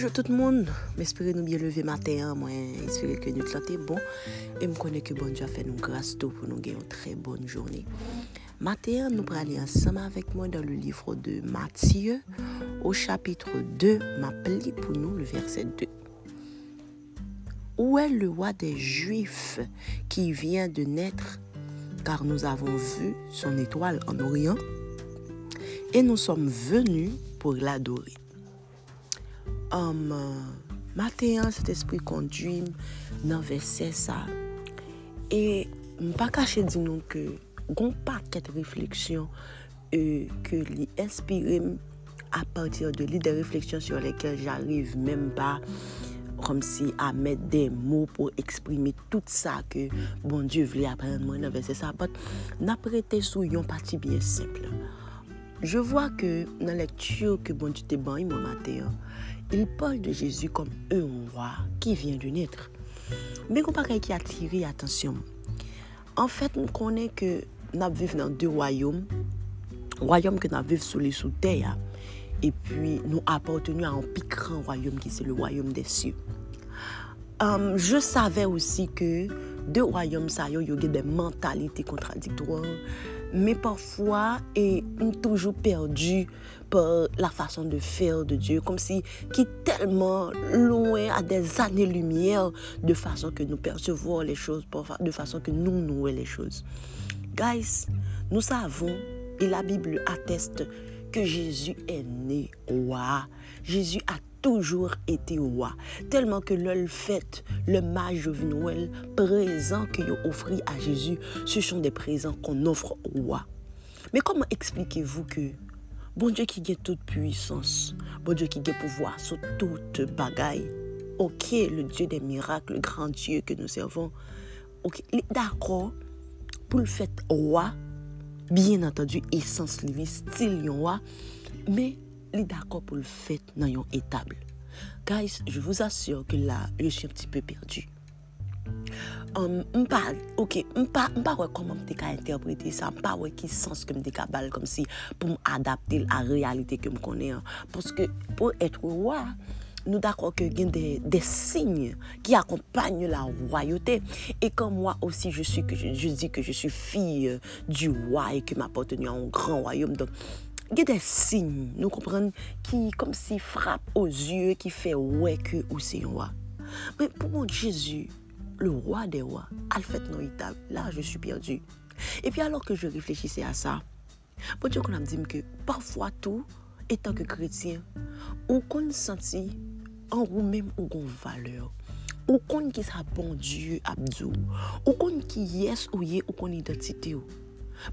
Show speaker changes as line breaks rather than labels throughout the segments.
Bonjour tout le monde, j'espère nous bien lever matin, moi j'espère que nous est bon et je connais que bon Dieu a fait nous grâce pour nous gagner une très bonne journée. Matin, nous allons aller ensemble avec moi dans le livre de Matthieu au chapitre 2, m'appelle pour nous le verset 2. Où est le roi des Juifs qui vient de naître? Car nous avons vu son étoile en Orient et nous sommes venus pour l'adorer. um, euh, maten an set espri kondwim nan vese sa. E mpa kache di nou ke goun paket refleksyon e, euh, ke li espirem apatir de li de refleksyon sur lekel j'arrive menm pa kom si a met de mou pou eksprime tout sa ke bon Diyo vle apren mwen nan vese sa. But naprete sou yon pati biye simple. Je vwa ke nan lektur ke bon Diyo te ban yon mwen mater, il parle de Jésus comme un roi qui vient de naître. Mais qu'on pas qui attire attention. En fait, nous connaissons que nous vivons dans deux royaumes. Royaume que nous vivons sous les sous terre et puis nous appartenons à un plus grand royaume qui c'est le royaume des cieux. Um, je savais aussi que deux royaumes ça y a des mentalités contradictoires mais parfois et toujours perdu par la façon de faire de Dieu, comme si qui tellement loin à des années-lumière de façon que nous percevons les choses, de façon que nous nous les choses. Guys, nous savons, et la Bible atteste, que Jésus est né roi. Jésus a toujours été roi. Tellement que le fait, le mage de Noël, présent qu'il a offert à Jésus, ce sont des présents qu'on offre au roi. Mais comment expliquez-vous que bon Dieu qui a toute puissance, bon Dieu qui a pouvoir sur toute bagaille, ok, le Dieu des miracles, le grand Dieu que nous servons, ok, d'accord, pour le fait roi, bien entendu, essence li, style roi, mais est d'accord pour le fait dans une étable. Guys, je vous assure que là, je suis un petit peu perdu. Um, pas, ok, pas, pas comment je interpréter ça, pas ouais qui sens que je cabal comme si pour m'adapter à la réalité que je connais. Hein. Parce que pour être roi, nous d'accord que y a des, des, signes qui accompagnent la royauté. Et comme moi aussi, je, je, dis que je suis fille du roi et que m'appartenu à un grand royaume. Donc, ge de sin nou kompren ki kom si frap ozye ki fe wè ke ou se yon wè. Men pou moun Jésus, le roi de wè, al fèt nou itab, la je suis perdu. E pi alor ke je reflechise bon a sa, pou diyo kon am dim ke parfwa tou, etan ke kretien, ou kon senti an ou mèm ou kon valeur. Ou kon ki sa bon Diyo abdou, ou kon ki yes ou ye ou kon identite ou.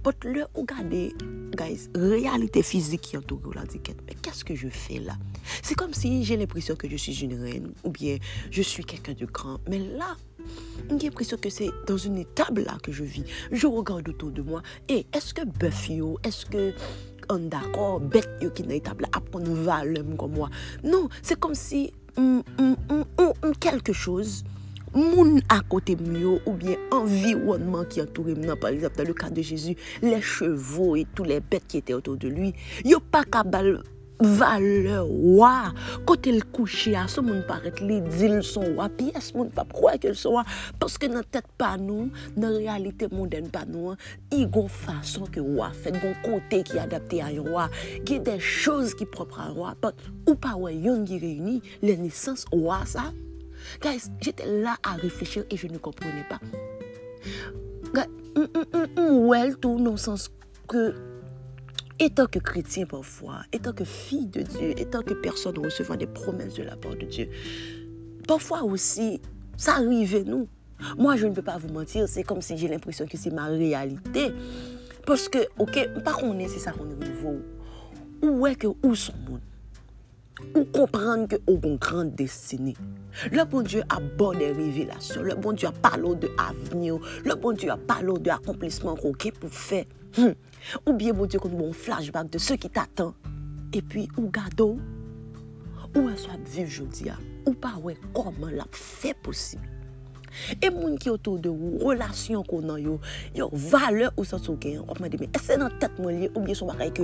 But le ou gade, guys, réalité physique qui entoure la dit, mais qu'est-ce que je fais là? C'est comme si j'ai l'impression que je suis une reine ou bien je suis quelqu'un de grand. Mais là, j'ai l'impression que c'est dans une étable là que je vis. Je regarde autour de moi et est-ce que Buffio, est-ce que on d'accord, bête qui dans étable là apprendre valeur comme moi? Non, c'est comme si mm, mm, mm, quelque chose moun akote myo ou bien environnement ki entoure mnan, par exemple, dans le cas de Jésus, les chevaux et tous les bêtes qui étaient autour de lui, yo pa kabal valeur roi. Quand elle couche, à ce monde paraît les ils sont roi, pièce monde pas croire qu'ils sont roi parce que dans tête pas nous, dans réalité mondaine pas nous, il y a façon que roi fait, un côté qui est adapté à un roi, il y a des choses qui propres à un roi, ou pas ouais, yon qui réunit les naissances roi ça. Guys j'étais là à réfléchir et je ne comprenais pas well tout dans le sens que étant que chrétien parfois, étant que fille de Dieu, étant que personne recevant des promesses de la part de Dieu, parfois aussi, ça arrive nous. Moi, je ne peux pas vous mentir, c'est comme si j'ai l'impression que c'est ma réalité. Parce que, ok, pas qu'on est, c'est ça qu'on est nouveau. Où est que, où sont monde? Ou comprendre que ont une grande destinée. Le bon Dieu a bonne révélation. Le bon Dieu a parlé de avenir. Le bon Dieu a parlé de accomplissement qu'on pour faire. Hmm. Ou bien, bon Dieu, a un flashback de ce qui t'attend. Et puis, ou gado, ou est-ce que vivre aujourd'hui, ou pas, ouais, comment l'a fait possible? Et moun qui autour de vous, relation qu'on a yo, yo valeur ou sens ou gain, on m'a dit mais est-ce dans tête moi ou bien son bagay que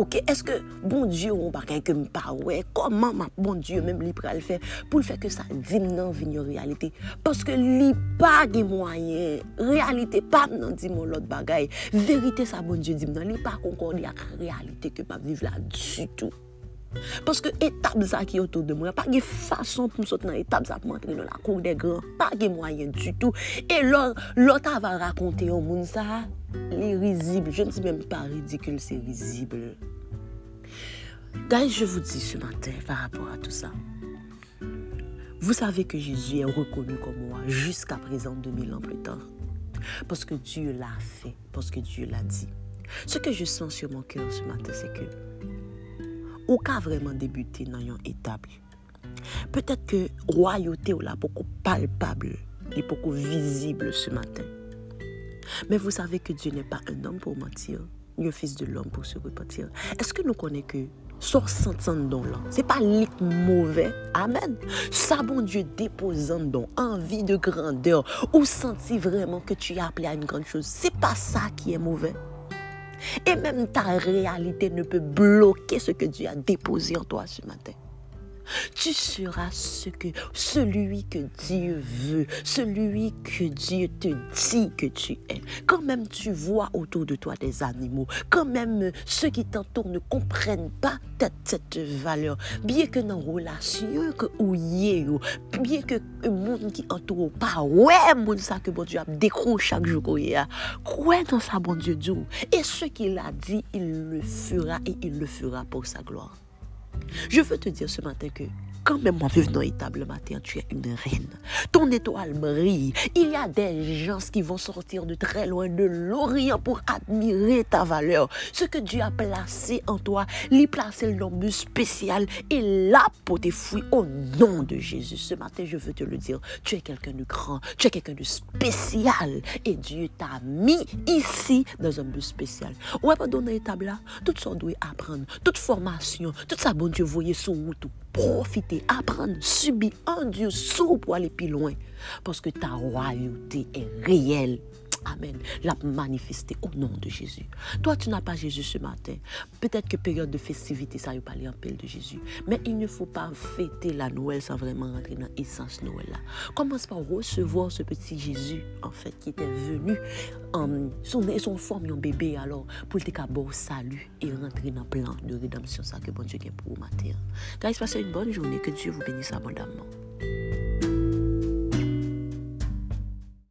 Ok, eske bon Diyo ou bagay ke m pa wè? Koman ma bon Diyo menm li pral fe, pou l fe ke sa dim nan vin yo realite? Paske li pa ge mwayen, realite pa nan dim ou lot bagay. Verite sa bon Diyo dim nan, li pa konkordi ak realite ke pa viv la du tout. Paske etab za ki otou de mwen, pa ge fason pou m sot nan etab za pou mantre nan la kouk de gran, pa ge mwayen du tout. E lot ava rakonte yo moun sa, Les risibles, je ne dis même pas ridicule, c'est risible. Guys, je vous dis ce matin par rapport à tout ça. Vous savez que Jésus est reconnu comme moi jusqu'à présent, 2000 ans plus tard. Parce que Dieu l'a fait, parce que Dieu l'a dit. Ce que je sens sur mon cœur ce matin, c'est que au cas vraiment débuté dans une étape, peut-être que royauté ou là beaucoup palpable, et beaucoup visible ce matin. Mais vous savez que Dieu n'est pas un homme pour mentir, ni un fils de l'homme pour se repentir. Est-ce que nous connaissons que sur sentant don là, c'est pas lit mauvais? Amen. Ça, bon Dieu, déposant don, envie de grandeur, ou senti vraiment que tu es appelé à une grande chose, c'est pas ça qui est mauvais. Et même ta réalité ne peut bloquer ce que Dieu a déposé en toi ce matin. Tu seras ce que, celui que Dieu veut, celui que Dieu te dit que tu es. Quand même tu vois autour de toi des animaux, quand même ceux qui t'entourent ne comprennent pas cette valeur, bien que dans relation que ou bien que le monde qui entoure pas, ouais, monde ça que bon Dieu a décroché chaque jour quoi dans sa bon Dieu Dieu. Et ce qu'il a dit, il le fera et il le fera pour sa gloire. Je veux te dire ce matin que quand même moi vivre dans matin, tu es une reine. Ton étoile brille. Il y a des gens qui vont sortir de très loin de l'Orient pour admirer ta valeur. Ce que Dieu a placé en toi, lui placer le nom spécial et là pour tes fruits au nom de Jésus. Ce matin, je veux te le dire, tu es quelqu'un de grand, tu es quelqu'un de spécial et Dieu t'a mis ici dans un but spécial. Ouais, pas dans l'étable là, tout ça doit apprendre, toute formation, tout ça, bon Dieu, voyez sur tout profiter, apprendre, subir, Dieu sous pour aller plus loin. Parce que ta royauté est réelle. Amen. La manifester au nom de Jésus. Toi, tu n'as pas Jésus ce matin. Peut-être que période de festivité, ça va parler en pile de Jésus. Mais il ne faut pas fêter la Noël sans vraiment rentrer dans l'essence Noël là. Commence par recevoir ce petit Jésus, en fait, qui était venu en son, son forme un bébé alors pour te bon salut et rentrer dans le plan de rédemption ça que bon Dieu pour matin. Guys, passez une bonne journée. Que Dieu vous bénisse abondamment.